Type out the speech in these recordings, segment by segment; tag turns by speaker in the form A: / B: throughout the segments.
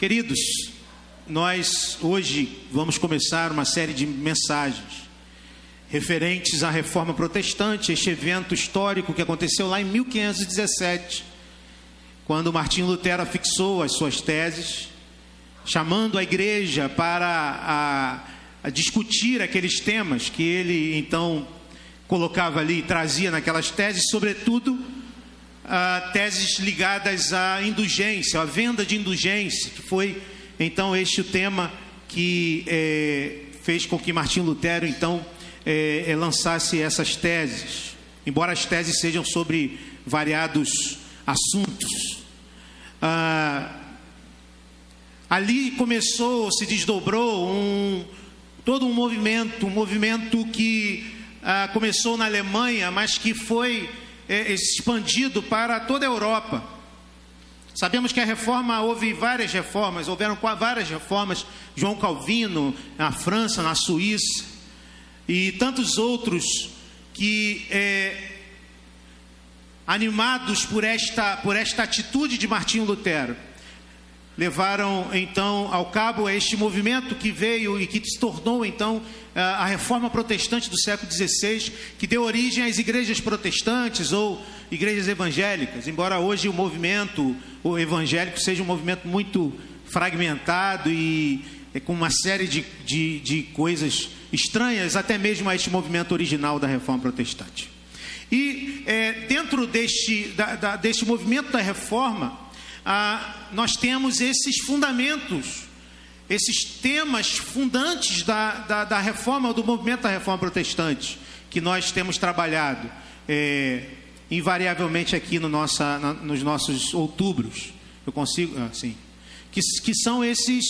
A: Queridos, nós hoje vamos começar uma série de mensagens referentes à reforma protestante, este evento histórico que aconteceu lá em 1517, quando Martinho Lutero fixou as suas teses, chamando a igreja para a, a discutir aqueles temas que ele então colocava ali, trazia naquelas teses, sobretudo teses ligadas à indulgência, à venda de indulgência, que foi então este o tema que eh, fez com que Martinho Lutero então eh, eh, lançasse essas teses, embora as teses sejam sobre variados assuntos. Ah, ali começou, se desdobrou um, todo um movimento, um movimento que ah, começou na Alemanha, mas que foi expandido para toda a Europa. Sabemos que a reforma, houve várias reformas, houveram várias reformas, João Calvino, na França, na Suíça, e tantos outros que, é, animados por esta, por esta atitude de Martinho Lutero, levaram então ao cabo este movimento que veio e que se tornou então a reforma protestante do século XVI, que deu origem às igrejas protestantes ou igrejas evangélicas, embora hoje o movimento evangélico seja um movimento muito fragmentado e é, com uma série de, de, de coisas estranhas, até mesmo a este movimento original da reforma protestante. E é, dentro deste, da, da, deste movimento da reforma, ah, nós temos esses fundamentos esses temas fundantes da, da, da, reforma, do movimento da reforma protestante, que nós temos trabalhado é, invariavelmente aqui no nossa, na, nos nossos outubros. Eu consigo, assim, que, que são esses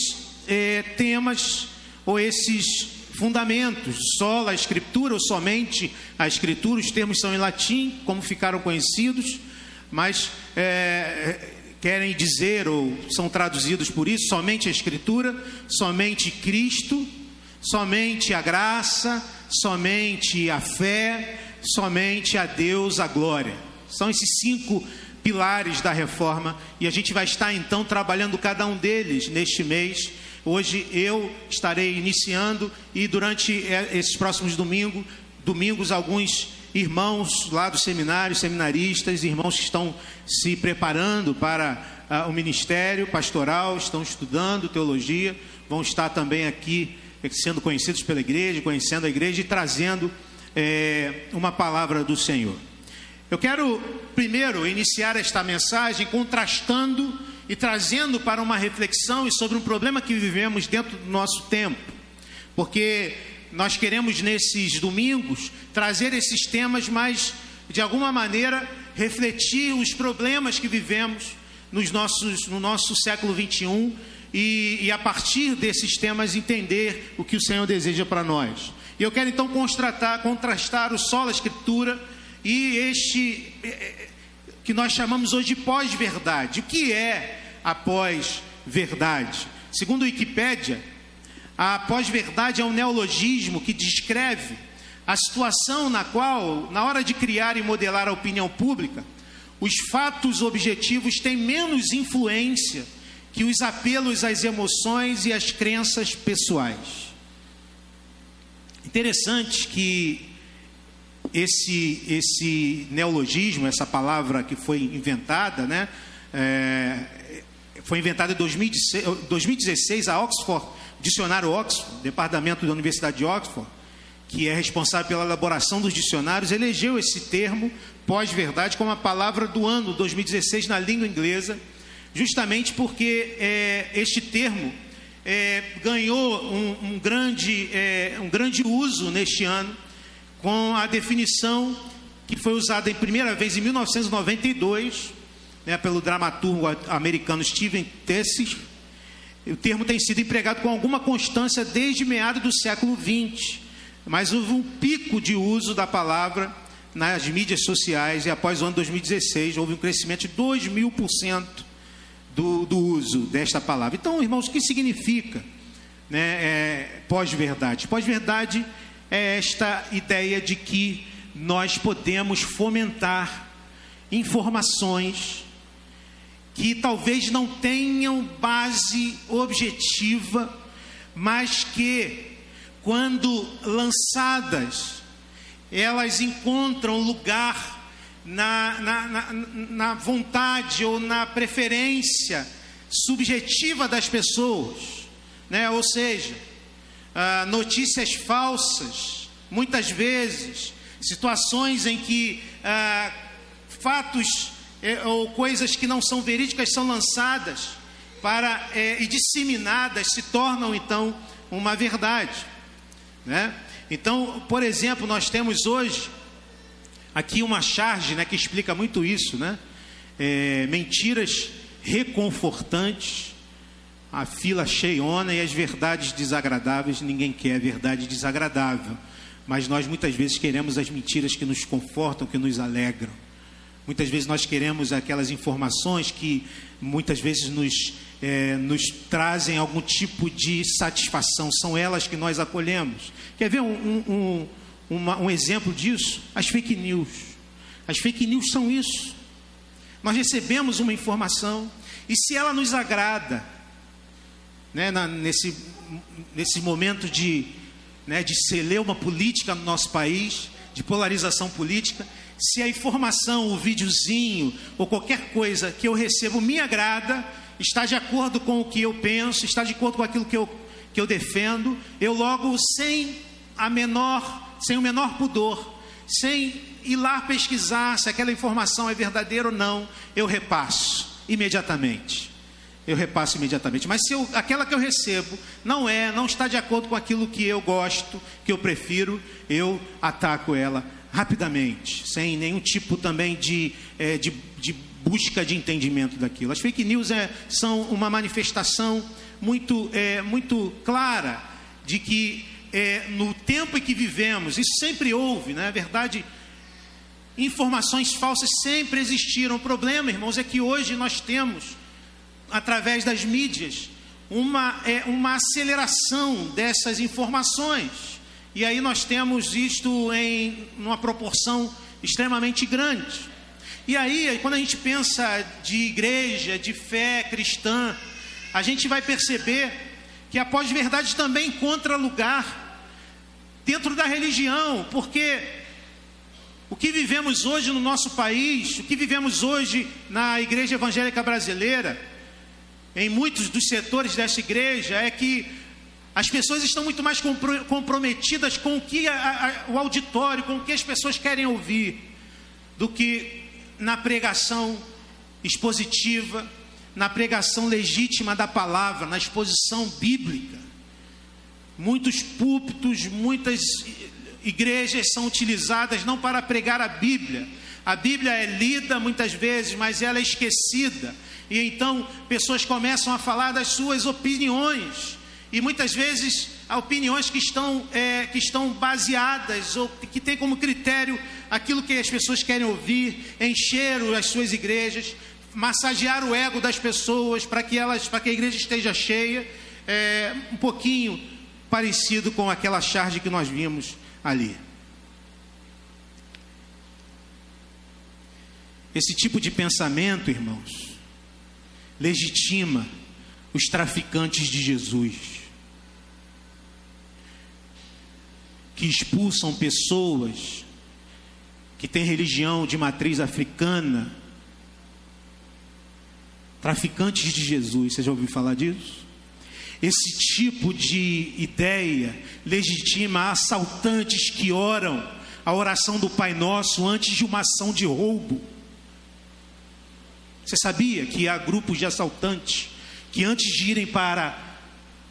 A: é, temas ou esses fundamentos, só a escritura ou somente a escritura, os termos são em latim, como ficaram conhecidos, mas é, querem dizer ou são traduzidos por isso somente a Escritura, somente Cristo, somente a graça, somente a fé, somente a Deus a glória. São esses cinco pilares da reforma e a gente vai estar então trabalhando cada um deles neste mês. Hoje eu estarei iniciando e durante eh, esses próximos domingos, domingos alguns irmãos lá do seminário, seminaristas, irmãos que estão se preparando para uh, o ministério pastoral, estão estudando teologia, vão estar também aqui eh, sendo conhecidos pela igreja, conhecendo a igreja e trazendo é, uma palavra do Senhor. Eu quero primeiro iniciar esta mensagem contrastando e trazendo para uma reflexão sobre um problema que vivemos dentro do nosso tempo, porque nós queremos nesses domingos trazer esses temas, mas de alguma maneira refletir os problemas que vivemos nos nossos, no nosso século 21 e, e a partir desses temas entender o que o Senhor deseja para nós. E eu quero então contrastar, contrastar o solo escritura e este eh, eh, que nós chamamos hoje de pós-verdade. O que é a pós-verdade? Segundo a Wikipédia, a pós-verdade é um neologismo que descreve a situação na qual, na hora de criar e modelar a opinião pública, os fatos objetivos têm menos influência que os apelos às emoções e às crenças pessoais. Interessante que esse, esse neologismo, essa palavra que foi inventada, né, é, foi inventada em 2016, 2016 a Oxford Dicionário Oxford, departamento da Universidade de Oxford, que é responsável pela elaboração dos dicionários, elegeu esse termo pós-verdade como a palavra do ano 2016 na língua inglesa, justamente porque é, este termo é, ganhou um, um grande, é, um grande uso neste ano, com a definição que foi usada em primeira vez em 1992 né, pelo dramaturgo americano Steven Tessis o termo tem sido empregado com alguma constância desde meados do século XX, mas houve um pico de uso da palavra nas mídias sociais e após o ano 2016 houve um crescimento de 2 mil por cento do, do uso desta palavra. Então, irmãos, o que significa né, é, pós-verdade? Pós-verdade é esta ideia de que nós podemos fomentar informações que talvez não tenham base objetiva, mas que, quando lançadas, elas encontram lugar na, na, na, na vontade ou na preferência subjetiva das pessoas, né? ou seja, ah, notícias falsas, muitas vezes, situações em que ah, fatos eh, ou coisas que não são verídicas são lançadas para eh, e disseminadas se tornam então uma verdade, né? Então, por exemplo, nós temos hoje aqui uma charge, né, que explica muito isso, né? É, mentiras reconfortantes, a fila cheiona e as verdades desagradáveis, ninguém quer verdade desagradável, mas nós muitas vezes queremos as mentiras que nos confortam, que nos alegram. Muitas vezes nós queremos aquelas informações que muitas vezes nos, é, nos trazem algum tipo de satisfação, são elas que nós acolhemos. Quer ver um, um, uma, um exemplo disso? As fake news. As fake news são isso. Nós recebemos uma informação e se ela nos agrada, né, na, nesse, nesse momento de, né, de celeuma política no nosso país, de polarização política, se a informação, o videozinho ou qualquer coisa que eu recebo me agrada, está de acordo com o que eu penso, está de acordo com aquilo que eu, que eu defendo, eu logo, sem a menor, sem o menor pudor, sem ir lá pesquisar se aquela informação é verdadeira ou não, eu repasso imediatamente. Eu repasso imediatamente. Mas se eu, aquela que eu recebo não é, não está de acordo com aquilo que eu gosto, que eu prefiro, eu ataco ela rapidamente, sem nenhum tipo também de, é, de, de, busca de entendimento daquilo. As fake news é, são uma manifestação muito, é, muito clara de que é, no tempo em que vivemos, isso sempre houve, na né? verdade, informações falsas sempre existiram. O problema, irmãos, é que hoje nós temos, através das mídias, uma, é, uma aceleração dessas informações. E aí nós temos isto em uma proporção extremamente grande. E aí, quando a gente pensa de igreja, de fé cristã, a gente vai perceber que a pós-verdade também encontra lugar dentro da religião, porque o que vivemos hoje no nosso país, o que vivemos hoje na igreja evangélica brasileira, em muitos dos setores dessa igreja, é que as pessoas estão muito mais comprometidas com o que a, a, o auditório, com o que as pessoas querem ouvir, do que na pregação expositiva, na pregação legítima da palavra, na exposição bíblica. Muitos púlpitos, muitas igrejas são utilizadas não para pregar a Bíblia. A Bíblia é lida muitas vezes, mas ela é esquecida. E então pessoas começam a falar das suas opiniões e muitas vezes opiniões que estão, é, que estão baseadas ou que têm como critério aquilo que as pessoas querem ouvir, encher as suas igrejas, massagear o ego das pessoas para que elas, para que a igreja esteja cheia, é, um pouquinho parecido com aquela charge que nós vimos ali. Esse tipo de pensamento, irmãos, legitima os traficantes de Jesus. Que expulsam pessoas que têm religião de matriz africana, traficantes de Jesus, você já ouviu falar disso? Esse tipo de ideia legitima assaltantes que oram a oração do Pai Nosso antes de uma ação de roubo. Você sabia que há grupos de assaltantes que antes de irem para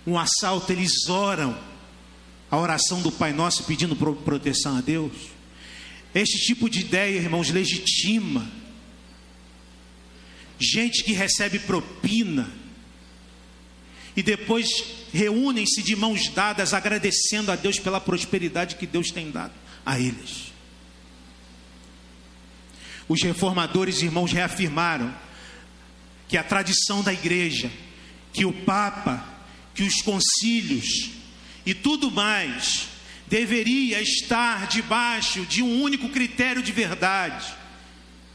A: um assalto eles oram a oração do Pai Nosso pedindo proteção a Deus. Este tipo de ideia, irmãos, legitima gente que recebe propina e depois reúnem-se de mãos dadas agradecendo a Deus pela prosperidade que Deus tem dado a eles. Os reformadores, irmãos, reafirmaram que a tradição da igreja, que o Papa, que os concílios, e tudo mais deveria estar debaixo de um único critério de verdade,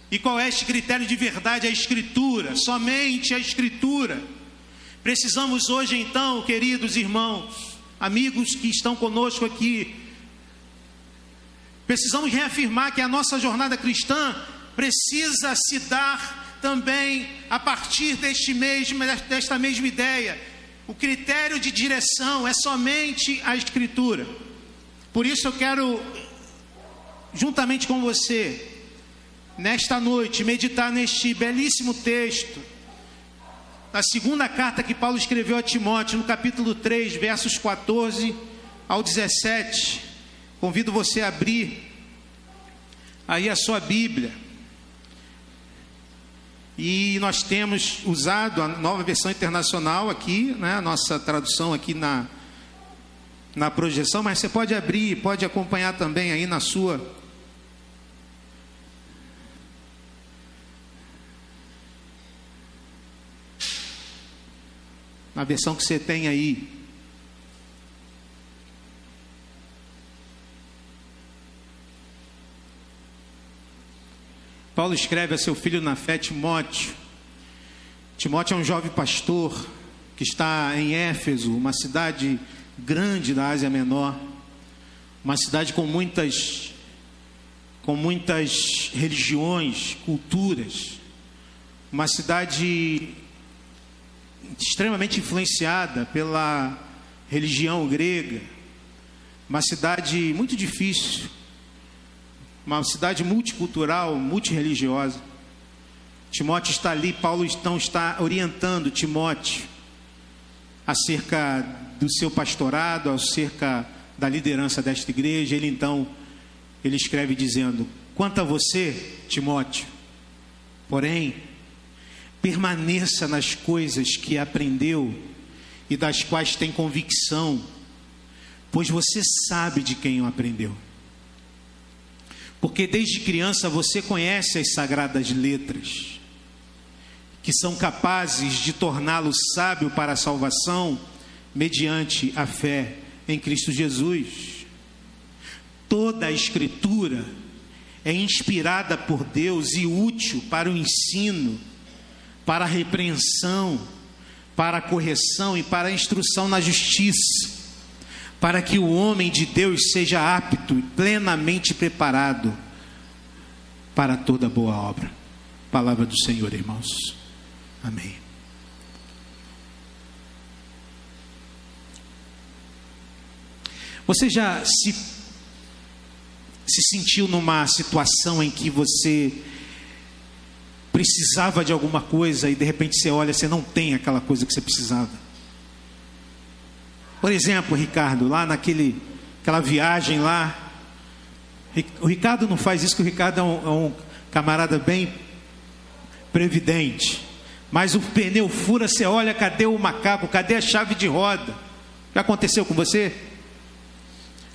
A: E qual é este critério de verdade? A Escritura, somente a Escritura. Precisamos hoje, então, queridos irmãos, amigos que estão conosco aqui, precisamos reafirmar que a nossa jornada cristã precisa se dar também a partir deste mesmo, desta mesma ideia. O critério de direção é somente a Escritura. Por isso eu quero, juntamente com você, nesta noite, meditar neste belíssimo texto, da segunda carta que Paulo escreveu a Timóteo, no capítulo 3, versos 14 ao 17. Convido você a abrir aí a sua Bíblia. E nós temos usado a nova versão internacional aqui, né, a nossa tradução aqui na, na projeção, mas você pode abrir, pode acompanhar também aí na sua na versão que você tem aí. Paulo escreve a seu filho na fé, Timóteo. Timóteo é um jovem pastor que está em Éfeso, uma cidade grande da Ásia Menor, uma cidade com muitas com muitas religiões, culturas, uma cidade extremamente influenciada pela religião grega, uma cidade muito difícil, uma cidade multicultural, multireligiosa. Timóteo está ali, Paulo então está orientando Timóteo acerca do seu pastorado, acerca da liderança desta igreja. Ele então ele escreve dizendo: Quanto a você, Timóteo, porém, permaneça nas coisas que aprendeu e das quais tem convicção, pois você sabe de quem o aprendeu. Porque desde criança você conhece as sagradas letras, que são capazes de torná-lo sábio para a salvação mediante a fé em Cristo Jesus. Toda a Escritura é inspirada por Deus e útil para o ensino para a repreensão, para a correção e para a instrução na justiça, para que o homem de Deus seja apto e plenamente preparado para toda boa obra. Palavra do Senhor, irmãos. Amém. Você já se, se sentiu numa situação em que você precisava de alguma coisa e de repente você olha, você não tem aquela coisa que você precisava. Por exemplo, Ricardo, lá naquele aquela viagem lá, o Ricardo não faz isso, que o Ricardo é um, é um camarada bem previdente. Mas o pneu fura, você olha, cadê o macaco? Cadê a chave de roda? Já aconteceu com você?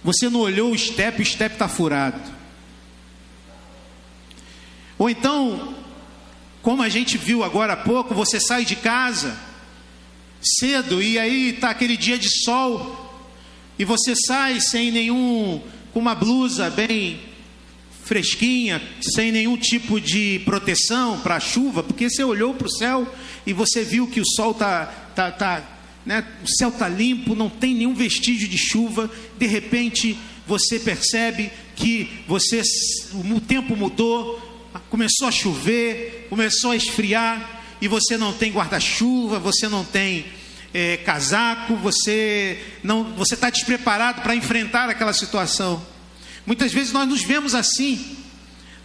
A: Você não olhou o step, o step está furado. Ou então, como a gente viu agora há pouco, você sai de casa cedo e aí está aquele dia de sol e você sai sem nenhum, com uma blusa bem fresquinha, sem nenhum tipo de proteção para a chuva, porque você olhou para o céu e você viu que o sol tá, tá, tá né, o céu tá limpo, não tem nenhum vestígio de chuva. De repente você percebe que você, o tempo mudou, começou a chover, começou a esfriar e você não tem guarda-chuva, você não tem é, casaco, você não, você está despreparado para enfrentar aquela situação. Muitas vezes nós nos vemos assim,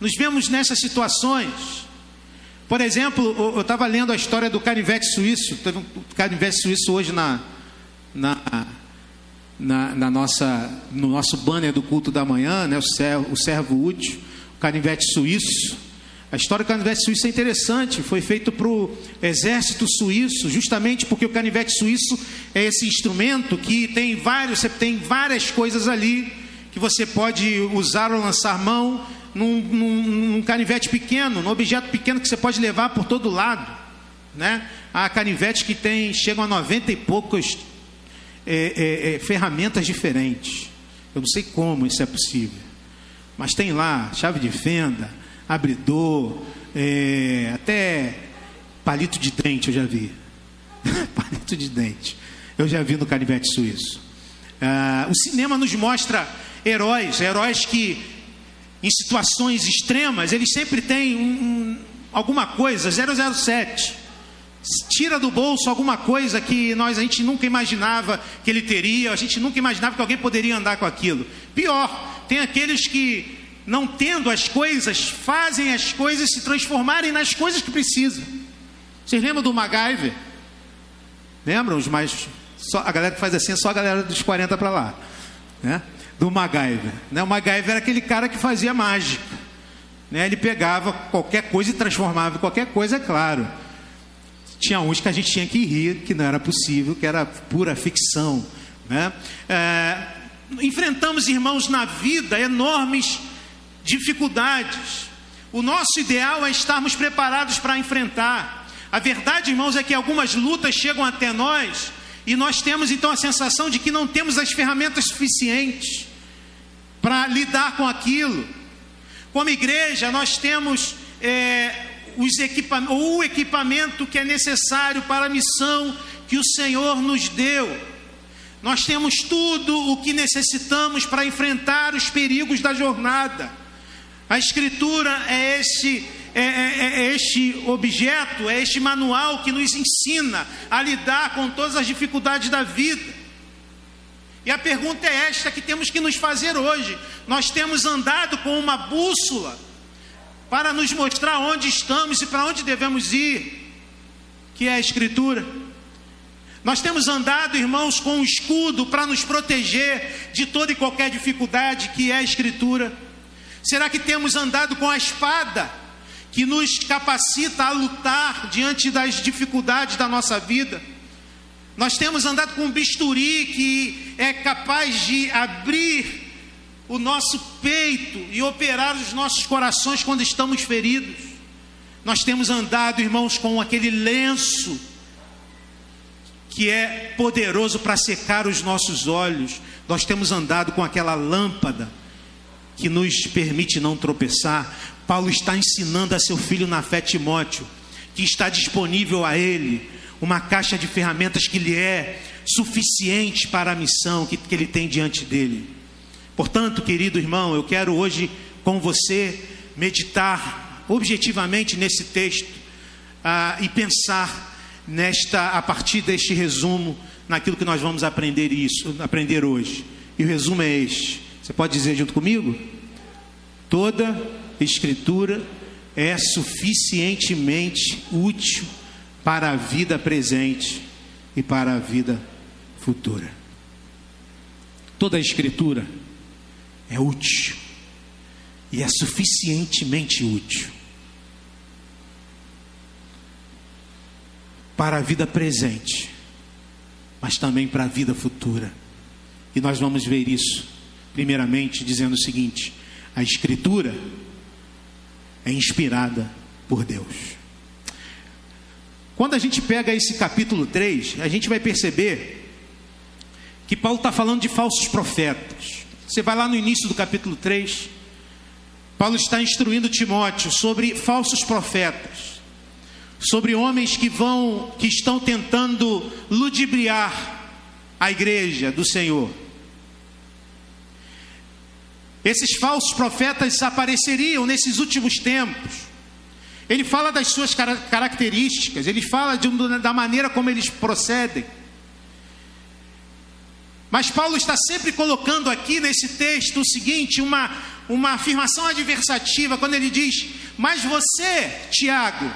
A: nos vemos nessas situações. Por exemplo, eu estava lendo a história do canivete suíço, teve um canivete suíço hoje na, na, na, na, nossa, no nosso banner do culto da manhã, né, o, servo, o servo útil, o canivete suíço. A história do canivete suíço é interessante, foi feito para o exército suíço, justamente porque o canivete suíço é esse instrumento que tem vários, você tem várias coisas ali que você pode usar ou lançar mão num, num, num canivete pequeno, num objeto pequeno que você pode levar por todo lado, né? Há canivetes que tem, chegam a 90 e poucas é, é, é, ferramentas diferentes. Eu não sei como isso é possível, mas tem lá chave de fenda, abridor, é, até palito de dente eu já vi. palito de dente. Eu já vi no canivete suíço. Ah, o cinema nos mostra heróis, heróis que em situações extremas, eles sempre têm um, um, alguma coisa, 007. Tira do bolso alguma coisa que nós a gente nunca imaginava que ele teria, a gente nunca imaginava que alguém poderia andar com aquilo. Pior, tem aqueles que não tendo as coisas, fazem as coisas se transformarem nas coisas que precisam. Vocês lembram do MacGyver? Lembram os mais. Só, a galera que faz assim é só a galera dos 40 para lá. Né? Do MacGyver. Né? O MacGyver era aquele cara que fazia mágica. Né? Ele pegava qualquer coisa e transformava em qualquer coisa, é claro. Tinha uns que a gente tinha que rir, que não era possível, que era pura ficção. Né? É, enfrentamos, irmãos, na vida enormes dificuldades. O nosso ideal é estarmos preparados para enfrentar. A verdade, irmãos, é que algumas lutas chegam até nós e nós temos então a sensação de que não temos as ferramentas suficientes para lidar com aquilo. Como igreja, nós temos é, os equipa o equipamento que é necessário para a missão que o Senhor nos deu. Nós temos tudo o que necessitamos para enfrentar os perigos da jornada. A Escritura é este, é, é, é este objeto, é este manual que nos ensina a lidar com todas as dificuldades da vida. E a pergunta é esta que temos que nos fazer hoje. Nós temos andado com uma bússola para nos mostrar onde estamos e para onde devemos ir, que é a Escritura. Nós temos andado, irmãos, com um escudo para nos proteger de toda e qualquer dificuldade, que é a Escritura. Será que temos andado com a espada que nos capacita a lutar diante das dificuldades da nossa vida? Nós temos andado com um bisturi que é capaz de abrir o nosso peito e operar os nossos corações quando estamos feridos. Nós temos andado, irmãos, com aquele lenço que é poderoso para secar os nossos olhos. Nós temos andado com aquela lâmpada que nos permite não tropeçar. Paulo está ensinando a seu filho na fé Timóteo que está disponível a ele uma caixa de ferramentas que lhe é suficiente para a missão que, que ele tem diante dele. Portanto, querido irmão, eu quero hoje com você meditar objetivamente nesse texto ah, e pensar nesta a partir deste resumo naquilo que nós vamos aprender isso, aprender hoje. E o resumo é este: você pode dizer junto comigo? Toda escritura é suficientemente útil para a vida presente e para a vida futura. Toda escritura é útil e é suficientemente útil para a vida presente, mas também para a vida futura. E nós vamos ver isso primeiramente dizendo o seguinte: a Escritura é inspirada por Deus. Quando a gente pega esse capítulo 3, a gente vai perceber que Paulo está falando de falsos profetas. Você vai lá no início do capítulo 3, Paulo está instruindo Timóteo sobre falsos profetas, sobre homens que vão, que estão tentando ludibriar a igreja do Senhor. Esses falsos profetas apareceriam nesses últimos tempos. Ele fala das suas características, ele fala de, da maneira como eles procedem. Mas Paulo está sempre colocando aqui nesse texto o seguinte: uma, uma afirmação adversativa, quando ele diz: Mas você, Tiago,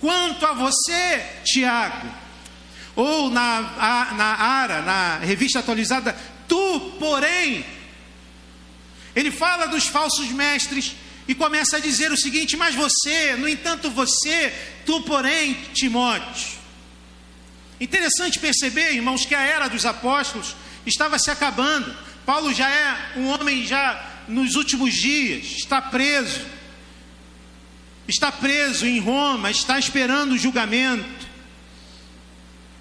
A: quanto a você, Tiago, ou na, na ARA, na revista atualizada, tu, porém, ele fala dos falsos mestres e começa a dizer o seguinte: Mas você, no entanto, você, tu, porém, Timóteo. Interessante perceber, irmãos, que a era dos apóstolos estava se acabando. Paulo já é um homem já nos últimos dias, está preso. Está preso em Roma, está esperando o julgamento.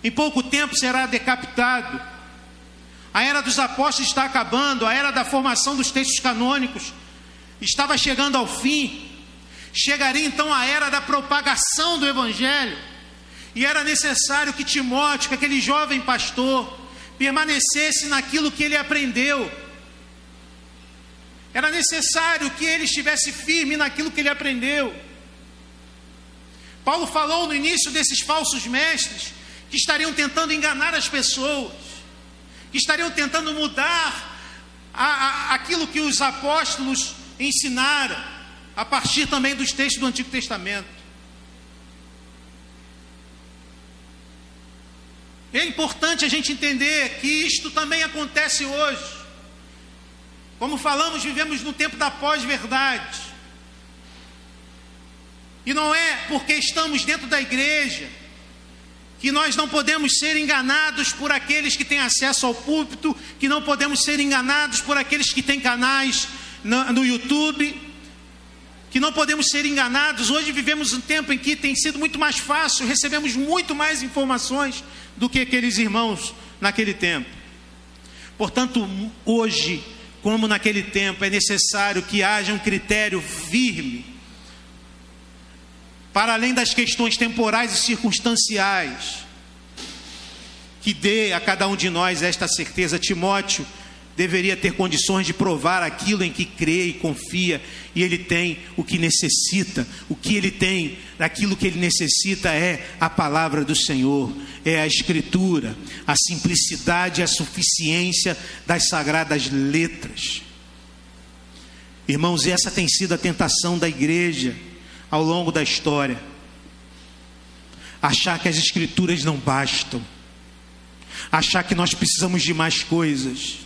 A: Em pouco tempo será decapitado. A era dos apóstolos está acabando, a era da formação dos textos canônicos estava chegando ao fim, chegaria então a era da propagação do Evangelho, e era necessário que Timóteo, que aquele jovem pastor, permanecesse naquilo que ele aprendeu. Era necessário que ele estivesse firme naquilo que ele aprendeu. Paulo falou no início desses falsos mestres que estariam tentando enganar as pessoas, estariam tentando mudar a, a, aquilo que os apóstolos ensinaram, a partir também dos textos do Antigo Testamento. É importante a gente entender que isto também acontece hoje. Como falamos, vivemos no tempo da pós-verdade. E não é porque estamos dentro da igreja que nós não podemos ser enganados por aqueles que têm acesso ao púlpito, que não podemos ser enganados por aqueles que têm canais no, YouTube, que não podemos ser enganados. Hoje vivemos um tempo em que tem sido muito mais fácil, recebemos muito mais informações do que aqueles irmãos naquele tempo. Portanto, hoje, como naquele tempo, é necessário que haja um critério firme, para além das questões temporais e circunstanciais, que dê a cada um de nós esta certeza. Timóteo deveria ter condições de provar aquilo em que crê e confia, e ele tem o que necessita. O que ele tem, aquilo que ele necessita é a palavra do Senhor, é a Escritura, a simplicidade e a suficiência das sagradas letras. Irmãos, essa tem sido a tentação da igreja ao longo da história. Achar que as Escrituras não bastam, achar que nós precisamos de mais coisas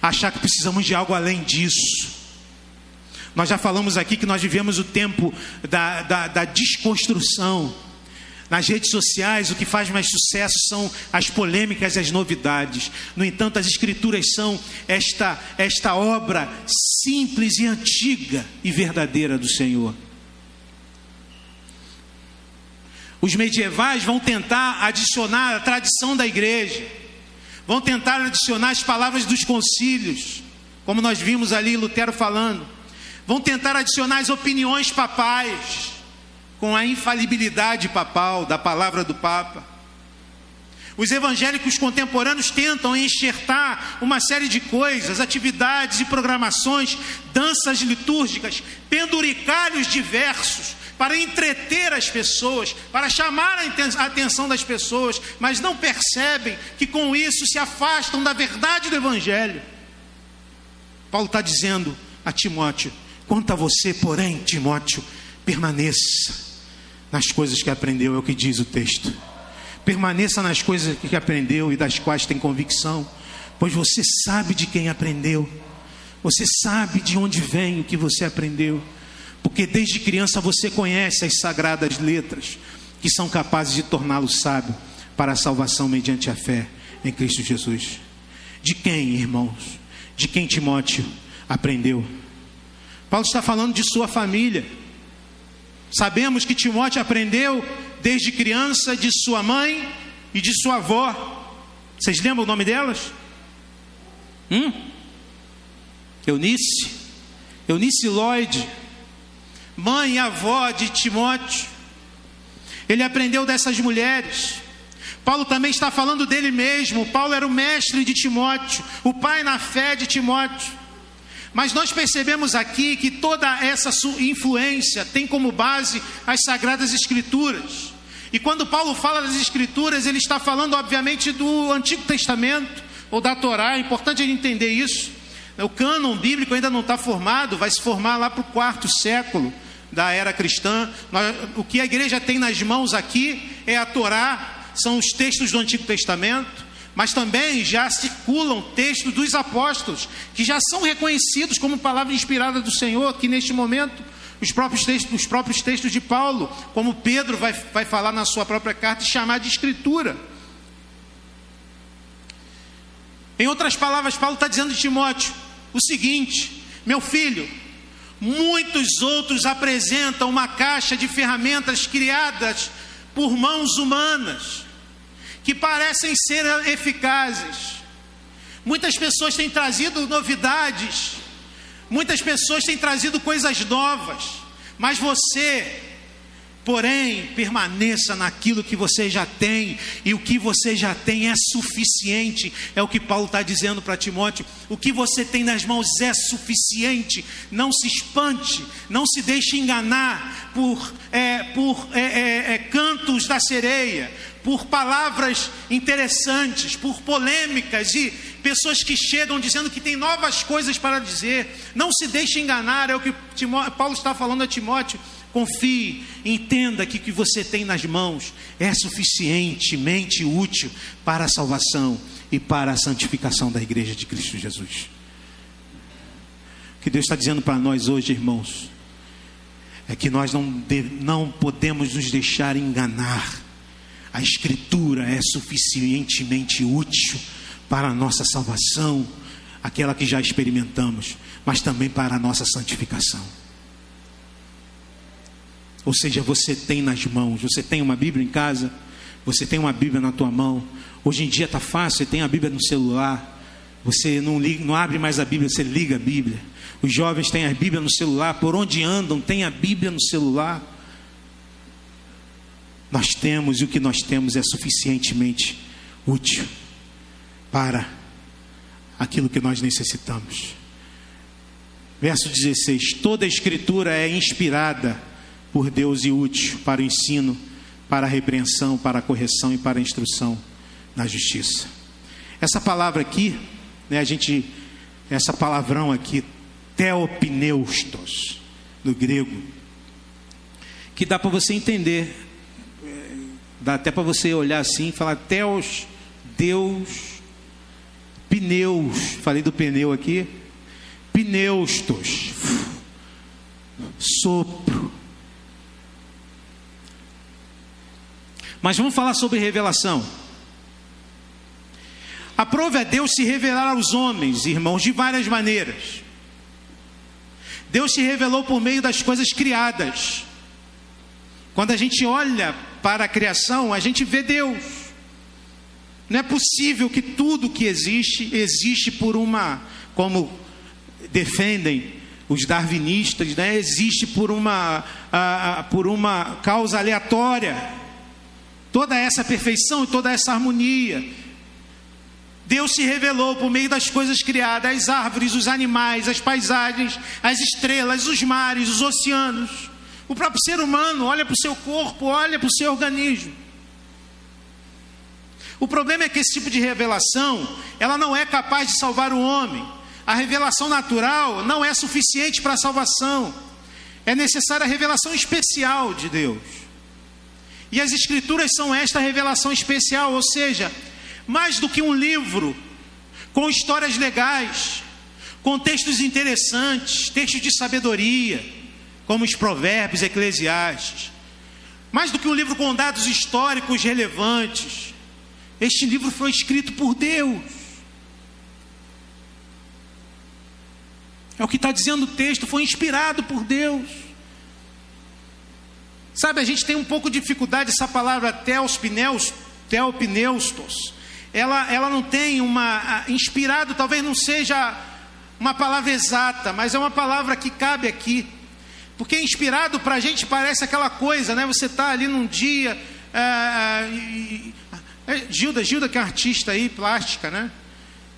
A: achar que precisamos de algo além disso. Nós já falamos aqui que nós vivemos o tempo da, da, da desconstrução. Nas redes sociais, o que faz mais sucesso são as polêmicas e as novidades. No entanto, as Escrituras são esta, esta obra simples e antiga e verdadeira do Senhor. Os medievais vão tentar adicionar a tradição da igreja vão tentar adicionar as palavras dos concílios, como nós vimos ali Lutero falando, vão tentar adicionar as opiniões papais, com a infalibilidade papal, da palavra do Papa. Os evangélicos contemporâneos tentam enxertar uma série de coisas, atividades e programações, danças litúrgicas, penduricalhos diversos, para entreter as pessoas, para chamar a atenção das pessoas, mas não percebem que com isso se afastam da verdade do Evangelho. Paulo está dizendo a Timóteo: quanto a você, porém, Timóteo, permaneça nas coisas que aprendeu, é o que diz o texto. Permaneça nas coisas que aprendeu e das quais tem convicção, pois você sabe de quem aprendeu, você sabe de onde vem o que você aprendeu porque desde criança você conhece as sagradas letras que são capazes de torná-lo sábio para a salvação mediante a fé em Cristo Jesus. De quem, irmãos? De quem Timóteo aprendeu? Paulo está falando de sua família. Sabemos que Timóteo aprendeu desde criança de sua mãe e de sua avó. Vocês lembram o nome delas? Hum? Eunice, Eunice Lloyd, mãe e avó de Timóteo. Ele aprendeu dessas mulheres. Paulo também está falando dele mesmo. Paulo era o mestre de Timóteo, o pai na fé de Timóteo. Mas nós percebemos aqui que toda essa influência tem como base as sagradas escrituras. E quando Paulo fala das escrituras, ele está falando, obviamente, do Antigo Testamento ou da Torá. É importante ele entender isso. O cânon bíblico ainda não está formado, vai se formar lá para o quarto século da era cristã. o que a igreja tem nas mãos aqui é a Torá, são os textos do Antigo Testamento, mas também já circulam textos dos apóstolos, que já são reconhecidos como palavra inspirada do Senhor, que neste momento os próprios textos, os próprios textos de Paulo, como Pedro vai, vai falar na sua própria carta e chamar de escritura. Em outras palavras, Paulo está dizendo de Timóteo o seguinte: meu filho, Muitos outros apresentam uma caixa de ferramentas criadas por mãos humanas, que parecem ser eficazes. Muitas pessoas têm trazido novidades, Muitas pessoas têm trazido coisas novas, mas você Porém, permaneça naquilo que você já tem, e o que você já tem é suficiente, é o que Paulo está dizendo para Timóteo. O que você tem nas mãos é suficiente, não se espante, não se deixe enganar por, é, por é, é, é cantos da sereia, por palavras interessantes, por polêmicas e pessoas que chegam dizendo que tem novas coisas para dizer. Não se deixe enganar, é o que Timó Paulo está falando a Timóteo Confie, entenda que o que você tem nas mãos é suficientemente útil para a salvação e para a santificação da igreja de Cristo Jesus. O que Deus está dizendo para nós hoje, irmãos, é que nós não, não podemos nos deixar enganar. A Escritura é suficientemente útil para a nossa salvação, aquela que já experimentamos, mas também para a nossa santificação. Ou seja, você tem nas mãos, você tem uma Bíblia em casa, você tem uma Bíblia na tua mão. Hoje em dia está fácil, você tem a Bíblia no celular. Você não, liga, não abre mais a Bíblia, você liga a Bíblia. Os jovens têm a Bíblia no celular, por onde andam, tem a Bíblia no celular. Nós temos e o que nós temos é suficientemente útil para aquilo que nós necessitamos. Verso 16: toda a Escritura é inspirada por Deus e útil para o ensino, para a repreensão, para a correção e para a instrução na justiça. Essa palavra aqui, né, a gente, essa palavrão aqui, teopneustos, no grego, que dá para você entender, é, dá até para você olhar assim e falar teos, Deus, pneus, falei do pneu aqui, pneustos, sopro, Mas vamos falar sobre revelação. A prova é Deus se revelar aos homens, irmãos, de várias maneiras. Deus se revelou por meio das coisas criadas. Quando a gente olha para a criação, a gente vê Deus. Não é possível que tudo que existe, existe por uma, como defendem os darwinistas, né? existe por uma, por uma causa aleatória toda essa perfeição e toda essa harmonia. Deus se revelou por meio das coisas criadas, as árvores, os animais, as paisagens, as estrelas, os mares, os oceanos. O próprio ser humano olha para o seu corpo, olha para o seu organismo. O problema é que esse tipo de revelação, ela não é capaz de salvar o homem. A revelação natural não é suficiente para a salvação. É necessária a revelação especial de Deus. E as Escrituras são esta revelação especial, ou seja, mais do que um livro com histórias legais, com textos interessantes, textos de sabedoria, como os Provérbios Eclesiastes, mais do que um livro com dados históricos relevantes, este livro foi escrito por Deus. É o que está dizendo o texto, foi inspirado por Deus. Sabe, a gente tem um pouco de dificuldade, essa palavra teospneus, teopneustos, ela, ela não tem uma. Inspirado talvez não seja uma palavra exata, mas é uma palavra que cabe aqui. Porque inspirado para a gente parece aquela coisa, né? Você está ali num dia. É, é, Gilda, Gilda que é artista aí, plástica, né?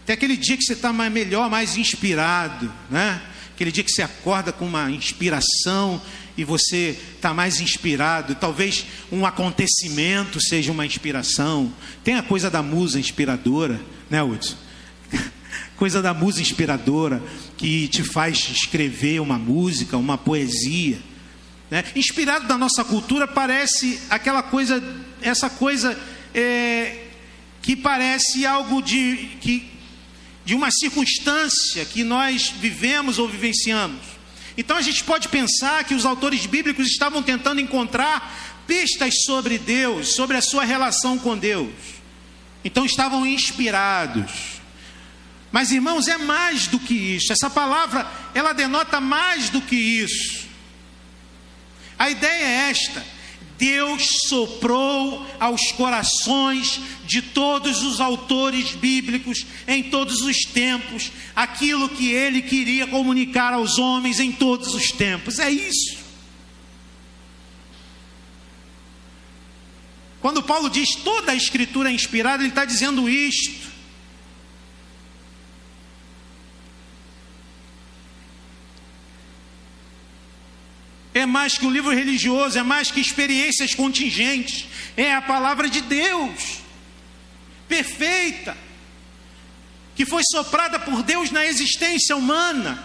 A: Tem aquele dia que você está melhor, mais inspirado, né? Aquele dia que você acorda com uma inspiração e você está mais inspirado, talvez um acontecimento seja uma inspiração. Tem a coisa da musa inspiradora, né, Hudson? coisa da musa inspiradora que te faz escrever uma música, uma poesia. Né? Inspirado da nossa cultura parece aquela coisa, essa coisa é, que parece algo de, que, de uma circunstância que nós vivemos ou vivenciamos. Então a gente pode pensar que os autores bíblicos estavam tentando encontrar pistas sobre Deus, sobre a sua relação com Deus. Então estavam inspirados. Mas irmãos, é mais do que isso. Essa palavra, ela denota mais do que isso. A ideia é esta: Deus soprou aos corações de todos os autores bíblicos em todos os tempos aquilo que ele queria comunicar aos homens em todos os tempos. É isso. Quando Paulo diz toda a escritura é inspirada, ele está dizendo isto. É mais que um livro religioso, é mais que experiências contingentes, é a palavra de Deus, perfeita, que foi soprada por Deus na existência humana.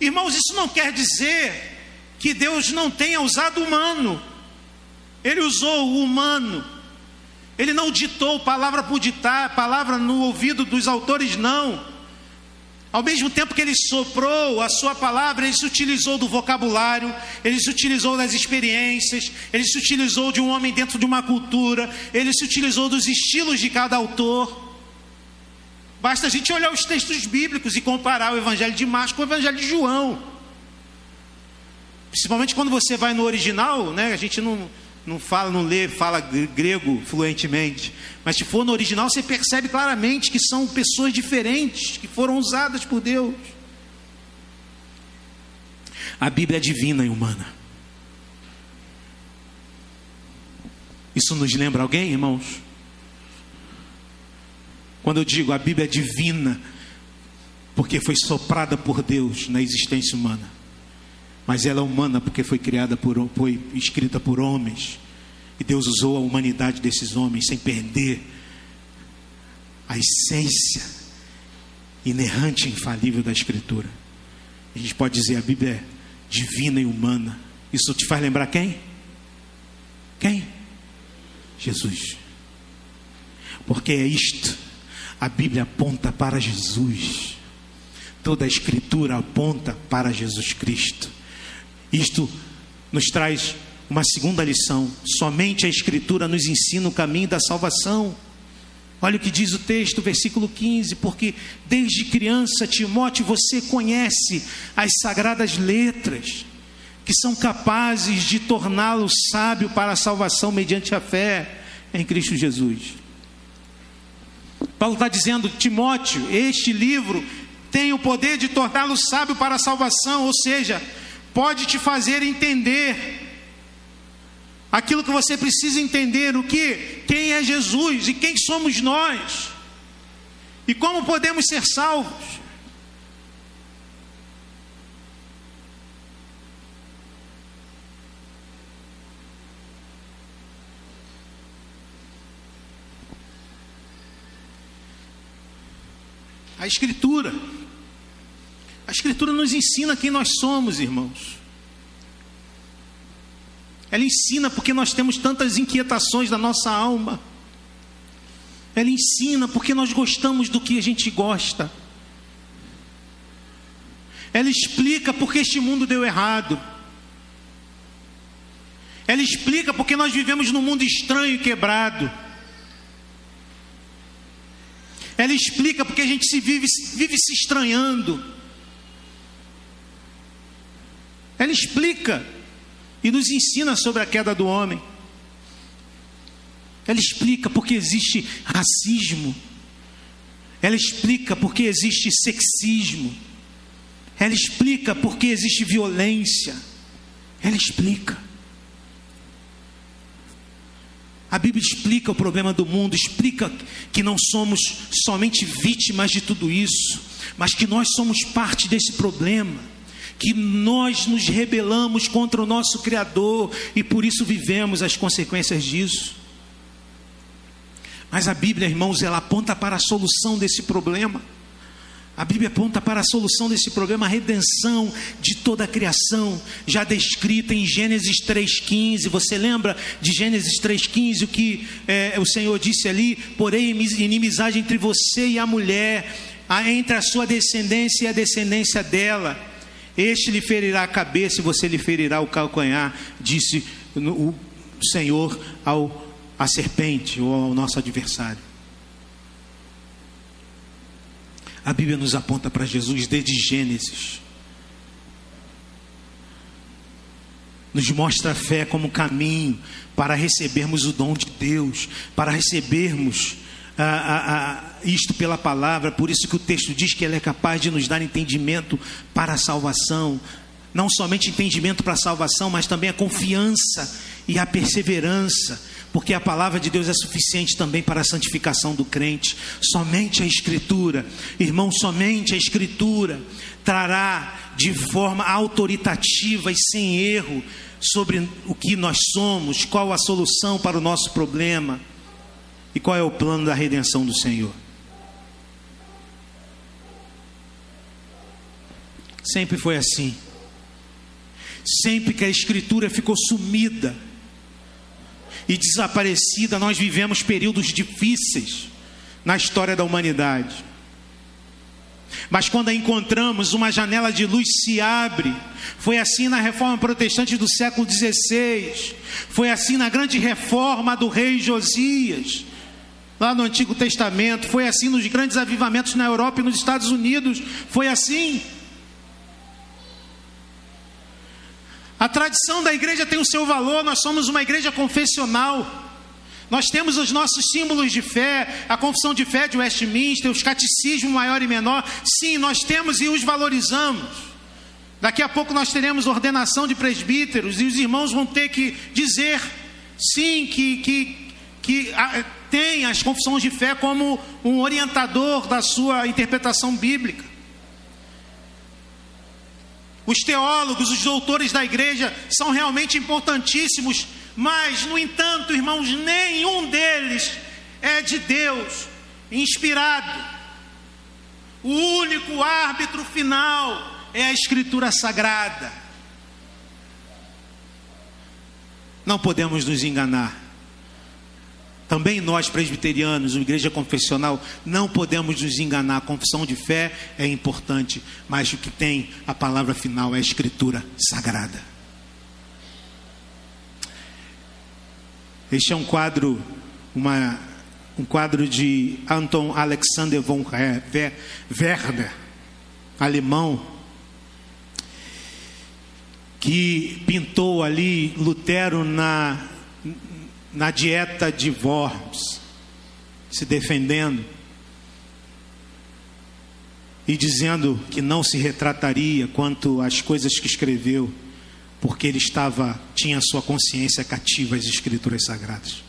A: Irmãos, isso não quer dizer que Deus não tenha usado o humano, Ele usou o humano, Ele não ditou palavra por ditar, palavra no ouvido dos autores, não. Ao mesmo tempo que ele soprou a sua palavra, ele se utilizou do vocabulário, ele se utilizou das experiências, ele se utilizou de um homem dentro de uma cultura, ele se utilizou dos estilos de cada autor. Basta a gente olhar os textos bíblicos e comparar o Evangelho de Marcos com o Evangelho de João. Principalmente quando você vai no original, né? A gente não, não fala, não lê, fala grego fluentemente. Mas se for no original, você percebe claramente que são pessoas diferentes, que foram usadas por Deus. A Bíblia é divina e humana. Isso nos lembra alguém, irmãos? Quando eu digo a Bíblia é divina, porque foi soprada por Deus na existência humana mas ela é humana porque foi criada por, foi escrita por homens. E Deus usou a humanidade desses homens sem perder a essência inerrante e infalível da Escritura. A gente pode dizer a Bíblia é divina e humana. Isso te faz lembrar quem? Quem? Jesus. Porque é isto. A Bíblia aponta para Jesus. Toda a Escritura aponta para Jesus Cristo. Isto nos traz uma segunda lição: somente a Escritura nos ensina o caminho da salvação. Olha o que diz o texto, versículo 15: Porque desde criança, Timóteo, você conhece as sagradas letras, que são capazes de torná-lo sábio para a salvação mediante a fé em Cristo Jesus. Paulo está dizendo, Timóteo, este livro tem o poder de torná-lo sábio para a salvação, ou seja, pode te fazer entender aquilo que você precisa entender, o que, quem é Jesus e quem somos nós e como podemos ser salvos. A Escritura a Escritura nos ensina quem nós somos, irmãos. Ela ensina porque nós temos tantas inquietações da nossa alma. Ela ensina porque nós gostamos do que a gente gosta. Ela explica porque este mundo deu errado. Ela explica porque nós vivemos num mundo estranho e quebrado. Ela explica porque a gente se vive, vive se estranhando. Ela explica e nos ensina sobre a queda do homem. Ela explica porque existe racismo. Ela explica porque existe sexismo. Ela explica porque existe violência. Ela explica. A Bíblia explica o problema do mundo, explica que não somos somente vítimas de tudo isso, mas que nós somos parte desse problema que nós nos rebelamos contra o nosso Criador e por isso vivemos as consequências disso. Mas a Bíblia, irmãos, ela aponta para a solução desse problema. A Bíblia aponta para a solução desse problema, a redenção de toda a criação, já descrita em Gênesis 3,15. Você lembra de Gênesis 3,15, o que é, o Senhor disse ali? Porém, inimizade entre você e a mulher, entre a sua descendência e a descendência dela este lhe ferirá a cabeça e você lhe ferirá o calcanhar, disse o Senhor ao a serpente ou ao nosso adversário. A Bíblia nos aponta para Jesus desde Gênesis. nos mostra a fé como caminho para recebermos o dom de Deus, para recebermos ah, ah, ah, isto pela palavra. Por isso que o texto diz que ela é capaz de nos dar entendimento para a salvação, não somente entendimento para a salvação, mas também a confiança e a perseverança, porque a palavra de Deus é suficiente também para a santificação do crente. Somente a Escritura, irmão, somente a Escritura trará de forma autoritativa e sem erro sobre o que nós somos, qual a solução para o nosso problema e qual é o plano da redenção do Senhor. Sempre foi assim. Sempre que a Escritura ficou sumida e desaparecida, nós vivemos períodos difíceis na história da humanidade. Mas quando a encontramos, uma janela de luz se abre. Foi assim na reforma protestante do século XVI. Foi assim na grande reforma do rei Josias. Lá no Antigo Testamento. Foi assim nos grandes avivamentos na Europa e nos Estados Unidos. Foi assim. A tradição da igreja tem o seu valor, nós somos uma igreja confessional. Nós temos os nossos símbolos de fé, a confissão de fé de Westminster, os catecismos maior e menor. Sim, nós temos e os valorizamos. Daqui a pouco nós teremos ordenação de presbíteros e os irmãos vão ter que dizer sim, que, que, que a, tem as confissões de fé como um orientador da sua interpretação bíblica. Os teólogos, os doutores da igreja são realmente importantíssimos mas, no entanto, irmãos, nenhum deles é de Deus, inspirado. O único árbitro final é a Escritura Sagrada. Não podemos nos enganar. Também nós, presbiterianos, igreja confessional, não podemos nos enganar. A confissão de fé é importante, mas o que tem a palavra final é a Escritura Sagrada. Este é um quadro, uma, um quadro de Anton Alexander von Werner, alemão, que pintou ali Lutero na, na dieta de Worms, se defendendo e dizendo que não se retrataria quanto às coisas que escreveu porque ele estava, tinha sua consciência cativa às escrituras sagradas.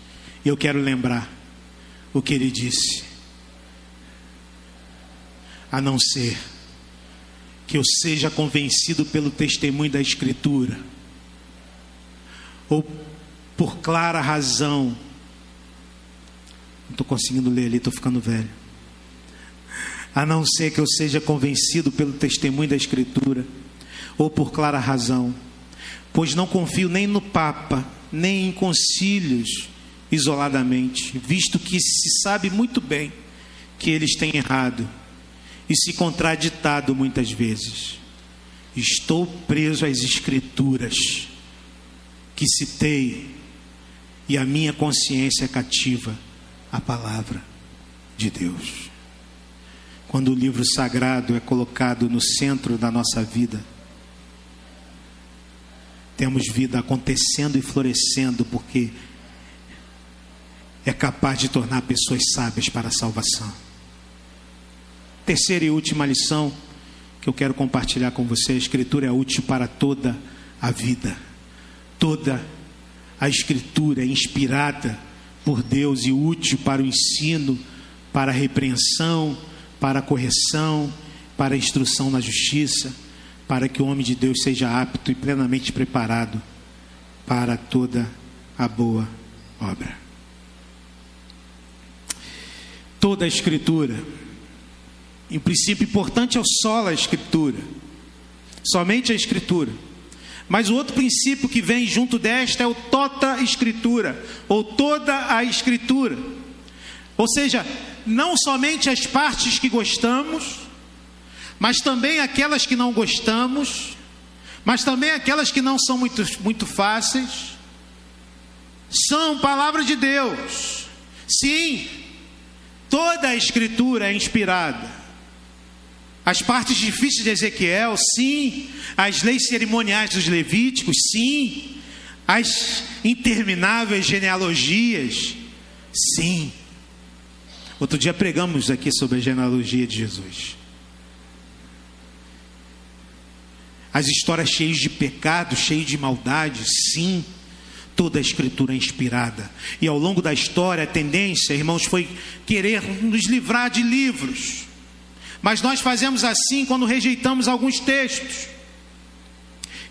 A: E eu quero lembrar o que ele disse. A não ser que eu seja convencido pelo testemunho da escritura ou por clara razão. Não estou conseguindo ler ali, estou ficando velho. A não ser que eu seja convencido pelo testemunho da Escritura, ou por clara razão, pois não confio nem no Papa, nem em concílios isoladamente, visto que se sabe muito bem que eles têm errado e se contraditado muitas vezes. Estou preso às Escrituras que citei e a minha consciência é cativa à palavra de Deus. Quando o livro sagrado é colocado no centro da nossa vida, temos vida acontecendo e florescendo, porque é capaz de tornar pessoas sábias para a salvação. Terceira e última lição que eu quero compartilhar com você: a Escritura é útil para toda a vida. Toda a Escritura é inspirada por Deus e útil para o ensino, para a repreensão, para a correção, para a instrução na justiça para que o homem de Deus seja apto e plenamente preparado para toda a boa obra. Toda a Escritura, em princípio importante é o solo a Escritura, somente a Escritura. Mas o outro princípio que vem junto desta é o tota Escritura, ou toda a Escritura. Ou seja, não somente as partes que gostamos, mas também aquelas que não gostamos, mas também aquelas que não são muito, muito fáceis, são palavra de Deus. Sim, toda a Escritura é inspirada. As partes difíceis de Ezequiel, sim. As leis cerimoniais dos Levíticos, sim. As intermináveis genealogias, sim. Outro dia pregamos aqui sobre a genealogia de Jesus. As histórias cheias de pecado, cheias de maldade, sim. Toda a escritura é inspirada. E ao longo da história, a tendência, irmãos, foi querer nos livrar de livros. Mas nós fazemos assim quando rejeitamos alguns textos.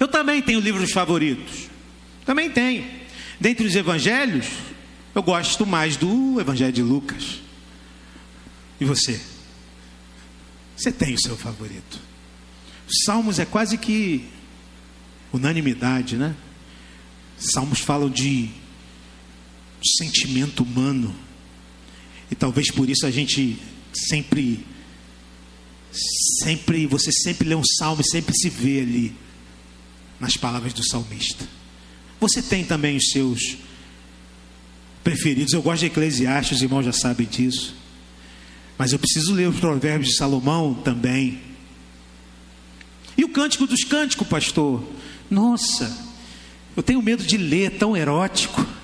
A: Eu também tenho livros favoritos. Também tenho. Dentre os evangelhos, eu gosto mais do Evangelho de Lucas. E você? Você tem o seu favorito? Os Salmos é quase que unanimidade, né? Salmos falam de sentimento humano. E talvez por isso a gente sempre sempre você sempre lê um salmo e sempre se vê ali nas palavras do salmista. Você tem também os seus preferidos. Eu gosto de Eclesiastes, os irmãos já sabem disso. Mas eu preciso ler os provérbios de Salomão também. E o cântico dos cânticos, pastor? Nossa, eu tenho medo de ler, é tão erótico.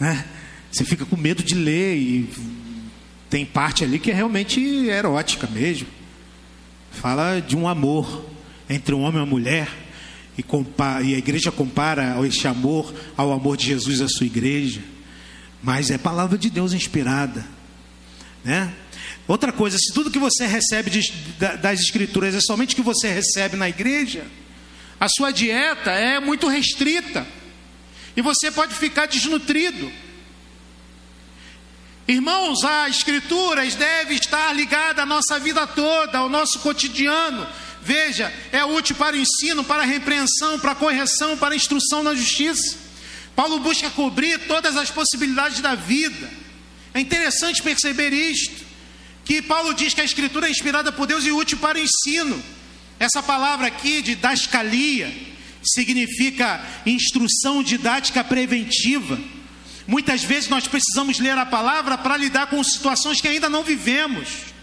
A: Né? Você fica com medo de ler e tem parte ali que é realmente erótica mesmo. Fala de um amor entre um homem e uma mulher. E, compara, e a igreja compara esse amor ao amor de Jesus à sua igreja. Mas é palavra de Deus inspirada. Né? Outra coisa, se tudo que você recebe de, das escrituras é somente o que você recebe na igreja, a sua dieta é muito restrita e você pode ficar desnutrido. Irmãos, a escrituras deve estar ligada à nossa vida toda, ao nosso cotidiano. Veja, é útil para o ensino, para a repreensão, para a correção, para a instrução na justiça. Paulo busca cobrir todas as possibilidades da vida. É interessante perceber isto que Paulo diz que a escritura é inspirada por Deus e útil para o ensino. Essa palavra aqui de dascalia significa instrução didática preventiva. Muitas vezes nós precisamos ler a palavra para lidar com situações que ainda não vivemos.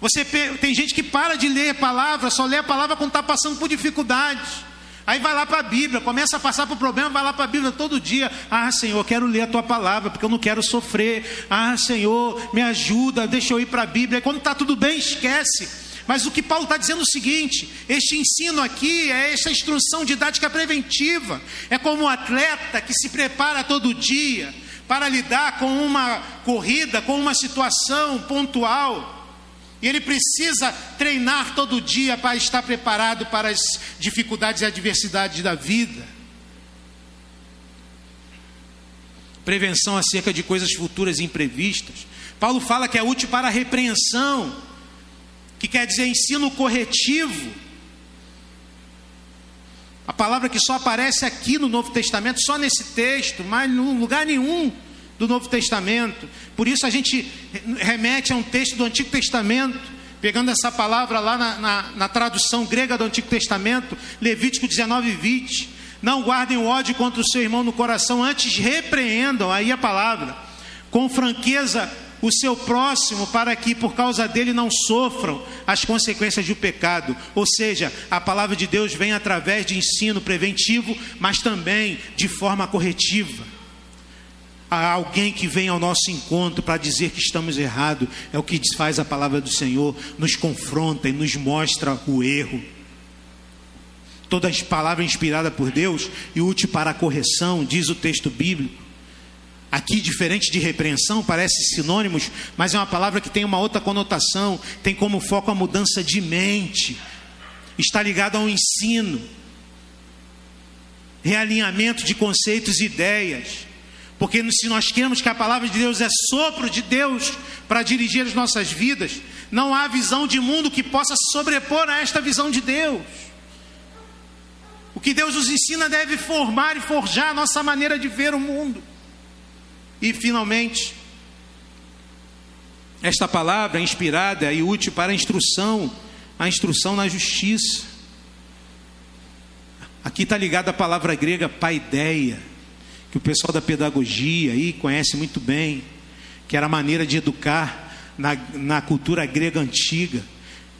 A: Você tem gente que para de ler a palavra, só lê a palavra quando está passando por dificuldades. Aí vai lá para a Bíblia, começa a passar por problema, vai lá para a Bíblia todo dia. Ah, Senhor, quero ler a tua palavra, porque eu não quero sofrer. Ah, Senhor, me ajuda, deixa eu ir para a Bíblia. E quando está tudo bem, esquece. Mas o que Paulo está dizendo é o seguinte: este ensino aqui é essa instrução didática preventiva. É como um atleta que se prepara todo dia para lidar com uma corrida, com uma situação pontual. E ele precisa treinar todo dia para estar preparado para as dificuldades e adversidades da vida. Prevenção acerca de coisas futuras e imprevistas. Paulo fala que é útil para a repreensão, que quer dizer ensino corretivo. A palavra que só aparece aqui no Novo Testamento, só nesse texto, mas em lugar nenhum do Novo Testamento. Por isso a gente remete a um texto do Antigo Testamento, pegando essa palavra lá na, na, na tradução grega do Antigo Testamento, Levítico 19, 20. Não guardem o ódio contra o seu irmão no coração, antes repreendam, aí a palavra, com franqueza o seu próximo, para que por causa dele não sofram as consequências do pecado. Ou seja, a palavra de Deus vem através de ensino preventivo, mas também de forma corretiva a alguém que vem ao nosso encontro para dizer que estamos errados, é o que faz a palavra do Senhor, nos confronta e nos mostra o erro. Toda palavra inspirada por Deus e útil para a correção, diz o texto bíblico. Aqui, diferente de repreensão, parece sinônimos, mas é uma palavra que tem uma outra conotação, tem como foco a mudança de mente, está ligado ao ensino, realinhamento de conceitos e ideias porque se nós queremos que a palavra de Deus é sopro de Deus para dirigir as nossas vidas, não há visão de mundo que possa sobrepor a esta visão de Deus. O que Deus nos ensina deve formar e forjar a nossa maneira de ver o mundo. E finalmente, esta palavra é inspirada e útil para a instrução, a instrução na justiça. Aqui está ligada a palavra grega paideia que o pessoal da pedagogia aí conhece muito bem, que era a maneira de educar na, na cultura grega antiga,